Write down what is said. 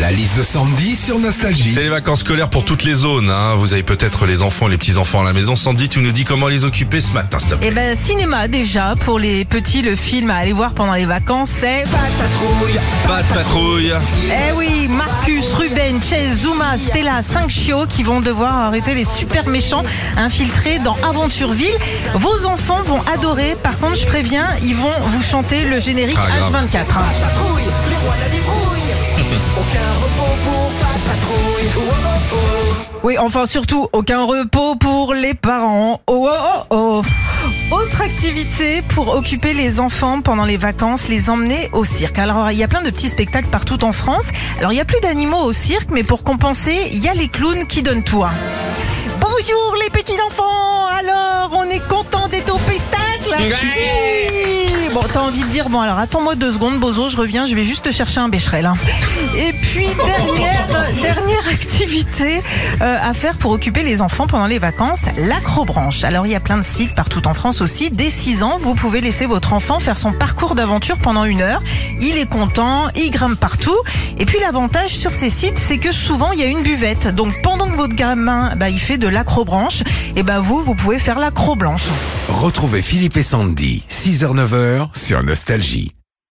La liste de Sandy sur Nostalgie. C'est les vacances scolaires pour toutes les zones. Hein. Vous avez peut-être les enfants, les petits-enfants à la maison. Sandy, tu nous dis comment les occuper ce matin, s'il te plaît. Eh ben cinéma déjà pour les petits le film à aller voir pendant les vacances c'est Pas de patrouille. Eh oui Marcus, Ruben, Chase, Zuma, Stella, 5 chiots qui vont devoir arrêter les super méchants infiltrés dans Aventureville. Vos enfants vont adorer. Par contre je préviens ils vont vous chanter le générique Ah, grave. H24. hein. patrouille, les rois de la débrouille. Oui, enfin surtout, aucun repos pour les parents. Oh oh oh oh. Autre activité pour occuper les enfants pendant les vacances, les emmener au cirque. Alors, il y a plein de petits spectacles partout en France. Alors, il y a plus d'animaux au cirque, mais pour compenser, il y a les clowns qui donnent tout. hein. Bonjour les petits enfants Alors, t'as envie de dire, bon alors attends-moi deux secondes, Bozo, je reviens, je vais juste te chercher un bécherel. hein. Et puis, dernière, dernière activité euh, à faire pour occuper les enfants pendant les vacances, l'acrobranche. Alors, il y a plein de sites partout en France aussi. Dès 6 ans, vous pouvez laisser votre enfant faire son parcours d'aventure pendant une heure. Il est content, il grimpe partout. Et puis, l'avantage sur ces sites, c'est que souvent, il y a une buvette. Donc, pendant que votre gamin, bah, il fait de l'acrobranche, et ben vous, vous pouvez faire l'acroblanche. Retrouvez Philippe et Sandy, 6h-9h sur Nostalgie.